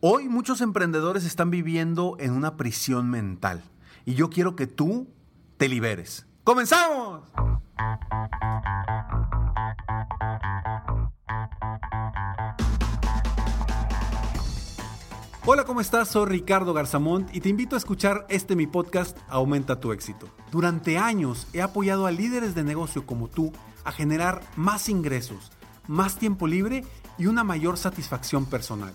Hoy muchos emprendedores están viviendo en una prisión mental y yo quiero que tú te liberes. ¡Comenzamos! Hola, ¿cómo estás? Soy Ricardo Garzamont y te invito a escuchar este mi podcast Aumenta tu éxito. Durante años he apoyado a líderes de negocio como tú a generar más ingresos, más tiempo libre y una mayor satisfacción personal.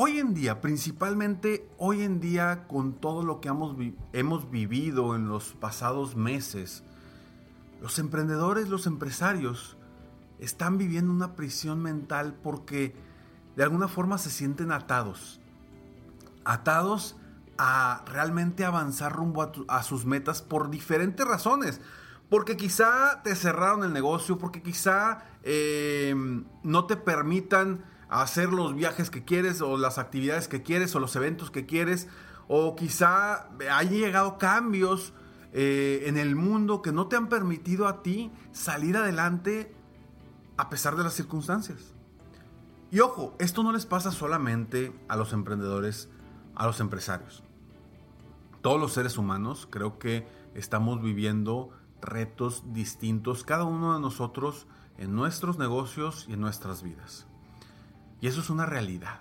Hoy en día, principalmente hoy en día con todo lo que hemos, vivido en los pasados meses, los emprendedores, los empresarios están viviendo una prisión mental porque de alguna forma se sienten atados. Atados a realmente avanzar rumbo a, sus metas por diferentes razones. Porque quizá te cerraron el negocio, porque quizá eh, no te permitan hacer los viajes que quieres o las actividades que quieres o los eventos que quieres o quizá hayan llegado cambios eh, en el mundo que no te han permitido a ti salir adelante a pesar de las circunstancias. Y ojo, esto no les pasa solamente a los emprendedores, a los empresarios. Todos los seres humanos creo que estamos viviendo retos distintos, cada uno de nosotros en nuestros negocios y en nuestras vidas. Y eso es una realidad.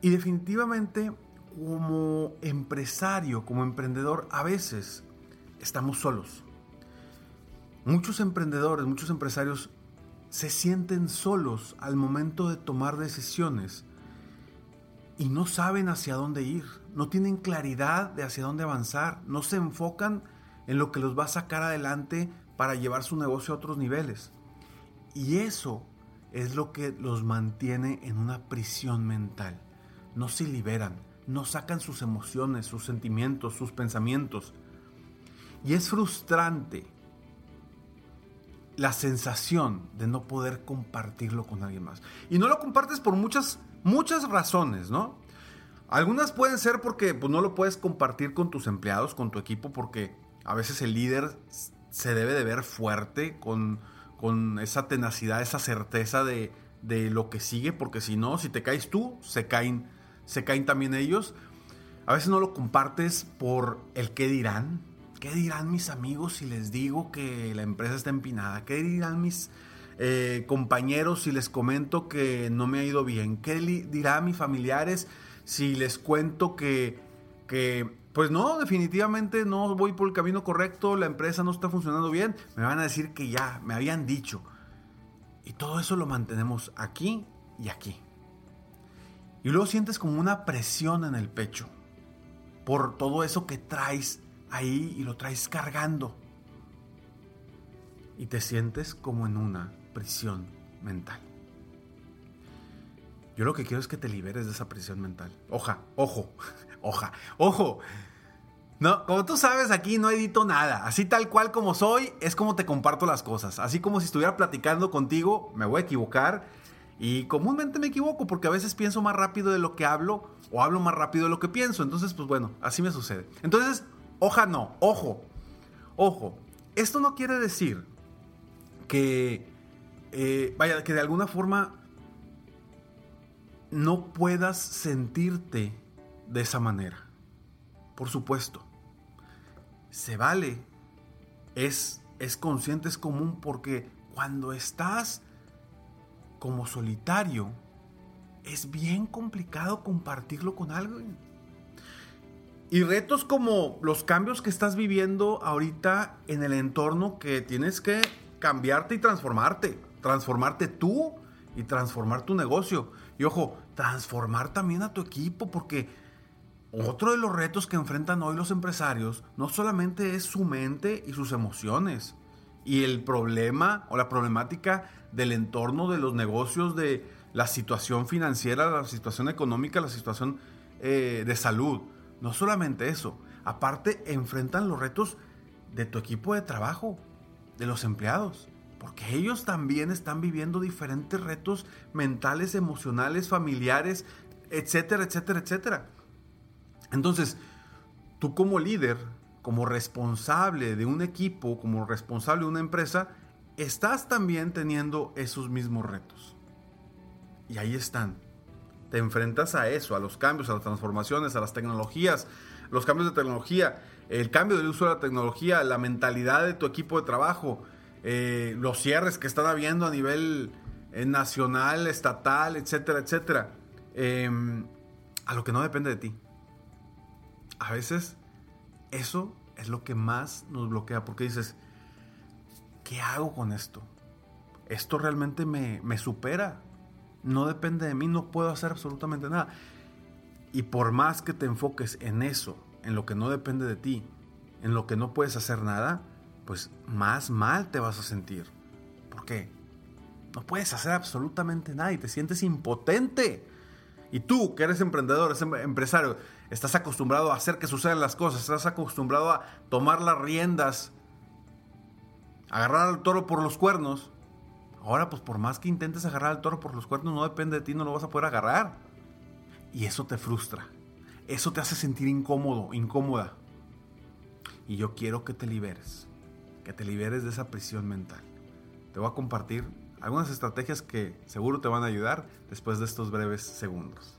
Y definitivamente como empresario, como emprendedor, a veces estamos solos. Muchos emprendedores, muchos empresarios se sienten solos al momento de tomar decisiones y no saben hacia dónde ir, no tienen claridad de hacia dónde avanzar, no se enfocan en lo que los va a sacar adelante para llevar su negocio a otros niveles. Y eso es lo que los mantiene en una prisión mental. No se liberan, no sacan sus emociones, sus sentimientos, sus pensamientos. Y es frustrante la sensación de no poder compartirlo con alguien más. Y no lo compartes por muchas, muchas razones, ¿no? Algunas pueden ser porque pues, no lo puedes compartir con tus empleados, con tu equipo, porque a veces el líder se debe de ver fuerte con con esa tenacidad, esa certeza de, lo que sigue, porque si no, si te caes tú, se caen, se caen también ellos. A veces no lo compartes por el qué dirán. ¿Qué dirán mis amigos si les digo que la empresa está empinada? ¿Qué dirán mis eh, compañeros si les comento que no me ha ido bien? ¿Qué dirán mis familiares si les cuento que, que pues no, definitivamente no voy por el camino correcto, la empresa no está funcionando bien, me van a decir que ya, me habían dicho. Y todo eso lo mantenemos aquí y aquí. Y luego sientes como una presión en el pecho por todo eso que traes ahí y lo traes cargando. Y te sientes como en una prisión mental. Yo lo que quiero es que te liberes de esa prisión mental. Oja, ojo, oja, ojo. No, como tú sabes, aquí no edito nada. Así tal cual como soy, es como te comparto las cosas. Así como si estuviera platicando contigo, me voy a equivocar. Y comúnmente me equivoco porque a veces pienso más rápido de lo que hablo o hablo más rápido de lo que pienso. Entonces, pues bueno, así me sucede. Entonces, hoja no, ojo, ojo. Esto no quiere decir que, eh, vaya, que de alguna forma no puedas sentirte de esa manera. Por supuesto. Se vale. Es, es consciente, es común porque cuando estás como solitario, es bien complicado compartirlo con alguien. Y retos como los cambios que estás viviendo ahorita en el entorno que tienes que cambiarte y transformarte. Transformarte tú y transformar tu negocio. Y ojo, transformar también a tu equipo porque otro de los retos que enfrentan hoy los empresarios no solamente es su mente y sus emociones y el problema o la problemática del entorno de los negocios, de la situación financiera, la situación económica, la situación eh, de salud. No solamente eso, aparte enfrentan los retos de tu equipo de trabajo, de los empleados, porque ellos también están viviendo diferentes retos mentales, emocionales, familiares, etcétera, etcétera, etcétera. Entonces, tú como líder, como responsable de un equipo, como responsable de una empresa, estás también teniendo esos mismos retos. Y ahí están. Te enfrentas a eso, a los cambios, a las transformaciones, a las tecnologías, los cambios de tecnología, el cambio del uso de la tecnología, la mentalidad de tu equipo de trabajo, eh, los cierres que están habiendo a nivel eh, nacional, estatal, etcétera, etcétera. Em, a lo que no depende de ti a veces eso es lo que más nos bloquea, porque dices, ¿qué hago con esto? Esto realmente me, supera. No depende de mí, no puedo hacer absolutamente nada. Y por más que te enfoques en eso, en lo que no depende de ti, en lo que no puedes hacer nada, pues más mal te vas a sentir. ¿Por qué? No puedes hacer absolutamente nada y te sientes impotente. Y tú, que eres emprendedor, em-, empresario, estás acostumbrado a hacer que sucedan las cosas, estás acostumbrado a tomar las riendas, agarrar al toro por los cuernos. Ahora, pues por más que intentes agarrar al toro por los cuernos, no depende de ti, no lo vas a poder agarrar. Y eso te frustra. Eso te hace sentir incómodo, incómoda. Y yo quiero que te liberes. Que te liberes de esa prisión mental. Te voy a compartir algunas estrategias que seguro te van a ayudar después de estos breves segundos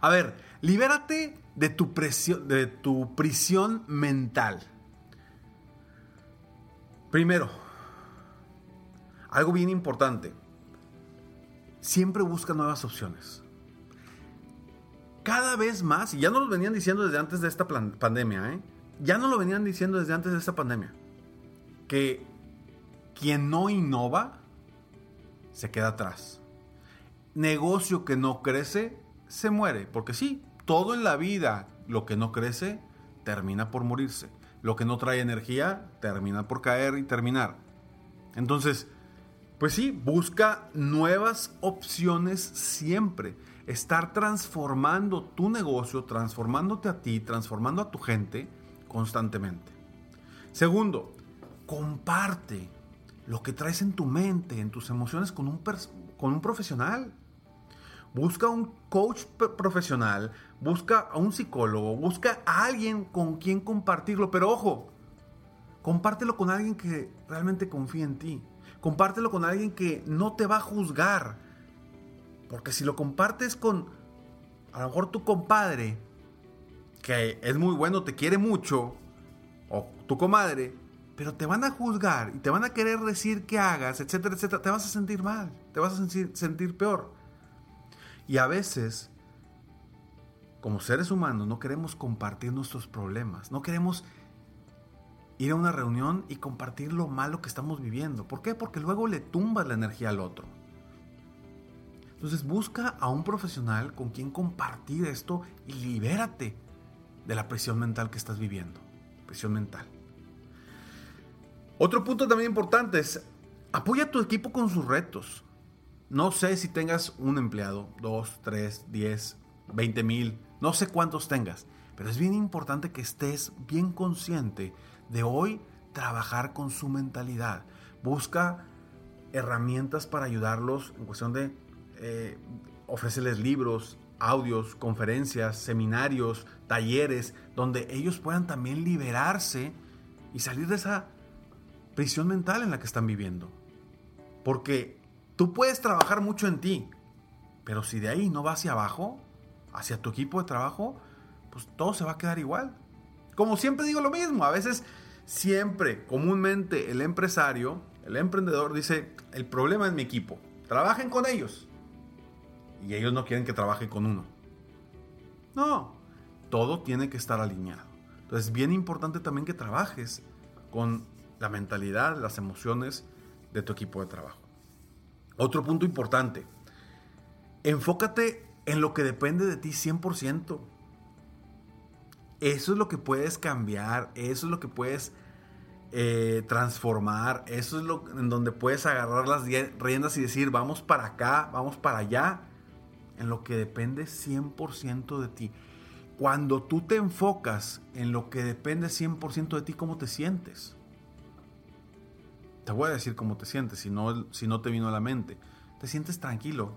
A ver, libérate de tu, presión, de tu prisión mental. Primero, algo bien importante. Siempre busca nuevas opciones. Cada vez más, y ya no lo venían diciendo desde antes de esta pandemia, ¿eh? ya no lo venían diciendo desde antes de esta pandemia, que quien no innova se queda atrás. Negocio que no crece se muere, porque sí, todo en la vida, lo que no crece, termina por morirse. Lo que no trae energía, termina por caer y terminar. Entonces, pues sí, busca nuevas opciones siempre. Estar transformando tu negocio, transformándote a ti, transformando a tu gente constantemente. Segundo, comparte lo que traes en tu mente, en tus emociones con un, con un profesional. Busca un coach profesional, busca a un psicólogo, busca a alguien con quien compartirlo, pero ojo, compártelo con alguien que realmente confía en ti. Compártelo con alguien que no te va a juzgar. Porque si lo compartes con a lo mejor tu compadre, que es muy bueno, te quiere mucho, o tu comadre, pero te van a juzgar y te van a querer decir que hagas, etcétera, etcétera, te vas a sentir mal, te vas a sentir, sentir peor. Y a veces, como seres humanos, no queremos compartir nuestros problemas, no queremos ir a una reunión y compartir lo malo que estamos viviendo. ¿Por qué? Porque luego le tumbas la energía al otro. Entonces busca a un profesional con quien compartir esto y libérate de la presión mental que estás viviendo. Presión mental. Otro punto también importante es apoya a tu equipo con sus retos. No sé si tengas un empleado, dos, tres, diez, veinte mil, no sé cuántos tengas, pero es bien importante que estés bien consciente de hoy trabajar con su mentalidad. Busca herramientas para ayudarlos en cuestión de eh, ofrecerles libros, audios, conferencias, seminarios, talleres, donde ellos puedan también liberarse y salir de esa prisión mental en la que están viviendo. Porque tú puedes trabajar mucho en ti, pero si de ahí no va hacia abajo, hacia tu equipo de trabajo, pues todo se va a quedar igual. Como siempre digo lo mismo, a veces siempre, comúnmente el empresario, el emprendedor dice, el problema es mi equipo, trabajen con ellos. Y ellos no quieren que trabaje con uno. No, todo tiene que estar alineado. Entonces es bien importante también que trabajes con la mentalidad, las emociones de tu equipo de trabajo. Otro punto importante, enfócate en lo que depende de ti 100%. Eso es lo que puedes cambiar, eso es lo que puedes eh, transformar, eso es lo en donde puedes agarrar las riendas y decir, vamos para acá, vamos para allá, en lo que depende 100% de ti. Cuando tú te enfocas en lo que depende 100% de ti, ¿cómo te sientes? Te voy a decir cómo te sientes, si no, si no te vino a la mente. Te sientes tranquilo,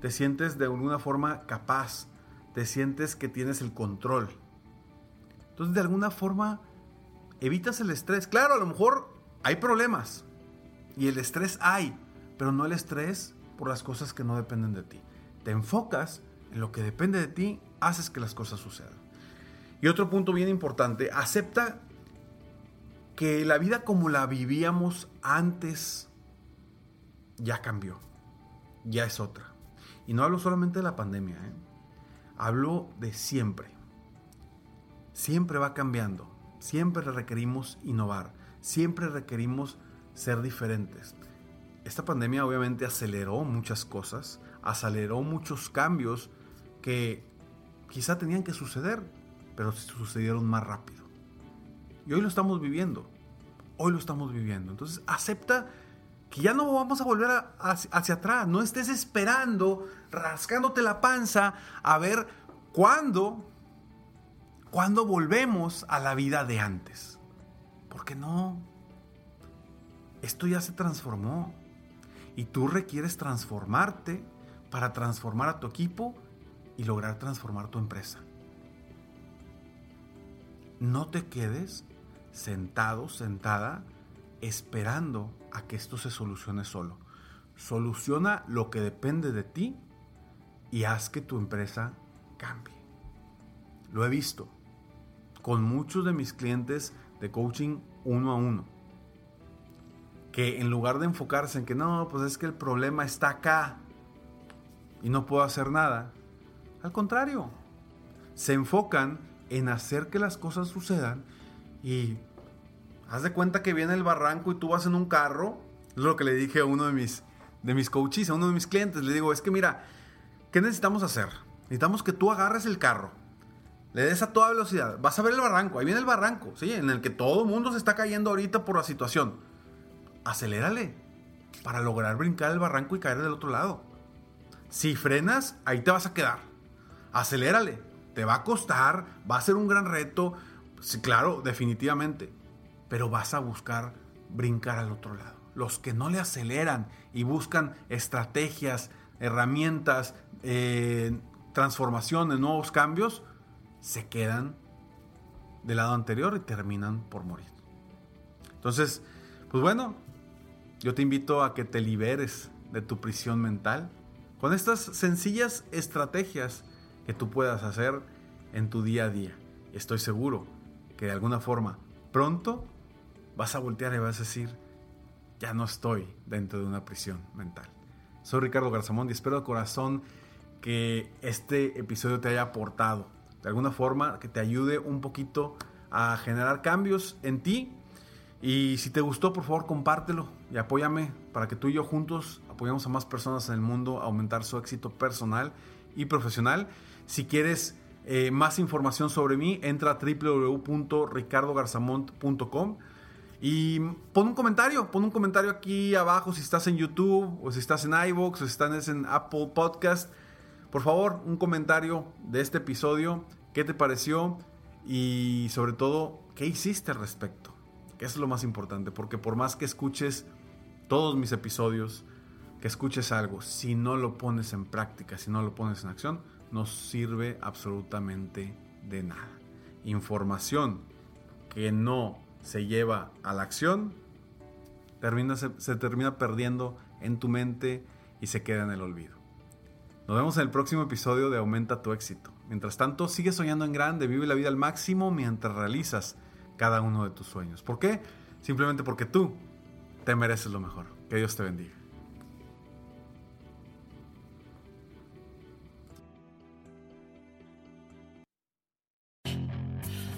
te sientes de alguna forma capaz, te sientes que tienes el control. Entonces, de alguna forma, evitas el estrés. Claro, a lo mejor hay problemas y el estrés hay, pero no el estrés por las cosas que no dependen de ti. Te enfocas en lo que depende de ti, haces que las cosas sucedan. Y otro punto bien importante, acepta que la vida como la vivíamos antes ya cambió, ya es otra. Y no hablo solamente de la pandemia, ¿eh? hablo de siempre siempre va cambiando, siempre requerimos innovar, siempre requerimos ser diferentes. Esta pandemia obviamente aceleró muchas cosas, aceleró muchos cambios que quizá tenían que suceder, pero sucedieron más rápido. Y hoy lo estamos viviendo, hoy lo estamos viviendo. Entonces acepta que ya no vamos a volver hacia atrás, no estés esperando, rascándote la panza a ver cuándo cuando volvemos a la vida de antes. Porque no. Esto ya se transformó. Y tú requieres transformarte para transformar a tu equipo y lograr transformar tu empresa. No te quedes sentado, sentada, esperando a que esto se solucione solo. Soluciona lo que depende de ti y haz que tu empresa cambie. Lo he visto con muchos de mis clientes de coaching uno a uno. que en lugar de enfocarse en que no, pues es que el problema está acá y no puedo hacer nada, al contrario, se enfocan en hacer que las cosas sucedan y haz de cuenta que viene el barranco y tú vas en un carro, es lo que le dije a uno de mis, de mis coaches, a uno de mis clientes, le digo, es que mira, ¿qué necesitamos hacer? Necesitamos que tú agarres el carro, le des a toda velocidad, vas a ver el barranco, ahí viene el barranco, ¿sí? En el que todo el mundo se está cayendo ahorita por la situación. Acelérale para lograr brincar el barranco y caer del otro lado. Si frenas, ahí te vas a quedar. Acelérale, te va a costar, va a ser un gran reto, sí, claro, definitivamente, pero vas a buscar brincar al otro lado. Los que no le aceleran y buscan estrategias, herramientas, eh, transformaciones, nuevos cambios, se quedan del lado anterior y terminan por morir. Entonces, pues bueno, yo te invito a que te liberes de tu prisión mental con estas sencillas estrategias que tú puedas hacer en tu día a día. Estoy seguro que de alguna forma pronto vas a voltear y vas a decir, ya no estoy dentro de una prisión mental. Soy Ricardo Garzamón y espero de corazón que este episodio te haya aportado de alguna forma, que te ayude un poquito a generar cambios en ti. Y si te gustó, por favor, compártelo y apóyame para que tú y yo juntos apoyemos a más personas en el mundo a aumentar su éxito personal y profesional. Si quieres eh, más información sobre mí, entra a www.ricardogarzamont.com y pon un comentario, pon un comentario aquí abajo si estás en YouTube o si estás en iVoox o si estás en Apple Podcast. Por favor, un comentario de este episodio, qué te pareció y sobre todo, qué hiciste al respecto. Que es lo más importante, porque por más que escuches todos mis episodios, que escuches algo, si no lo pones en práctica, si no lo pones en acción, no sirve absolutamente de nada. Información que no se lleva a la acción, termina, se, se termina perdiendo en tu mente y se queda en el olvido. Nos vemos en el próximo episodio de Aumenta tu éxito. Mientras tanto, sigue soñando en grande, vive la vida al máximo mientras realizas cada uno de tus sueños. ¿Por qué? Simplemente porque tú te mereces lo mejor. Que Dios te bendiga.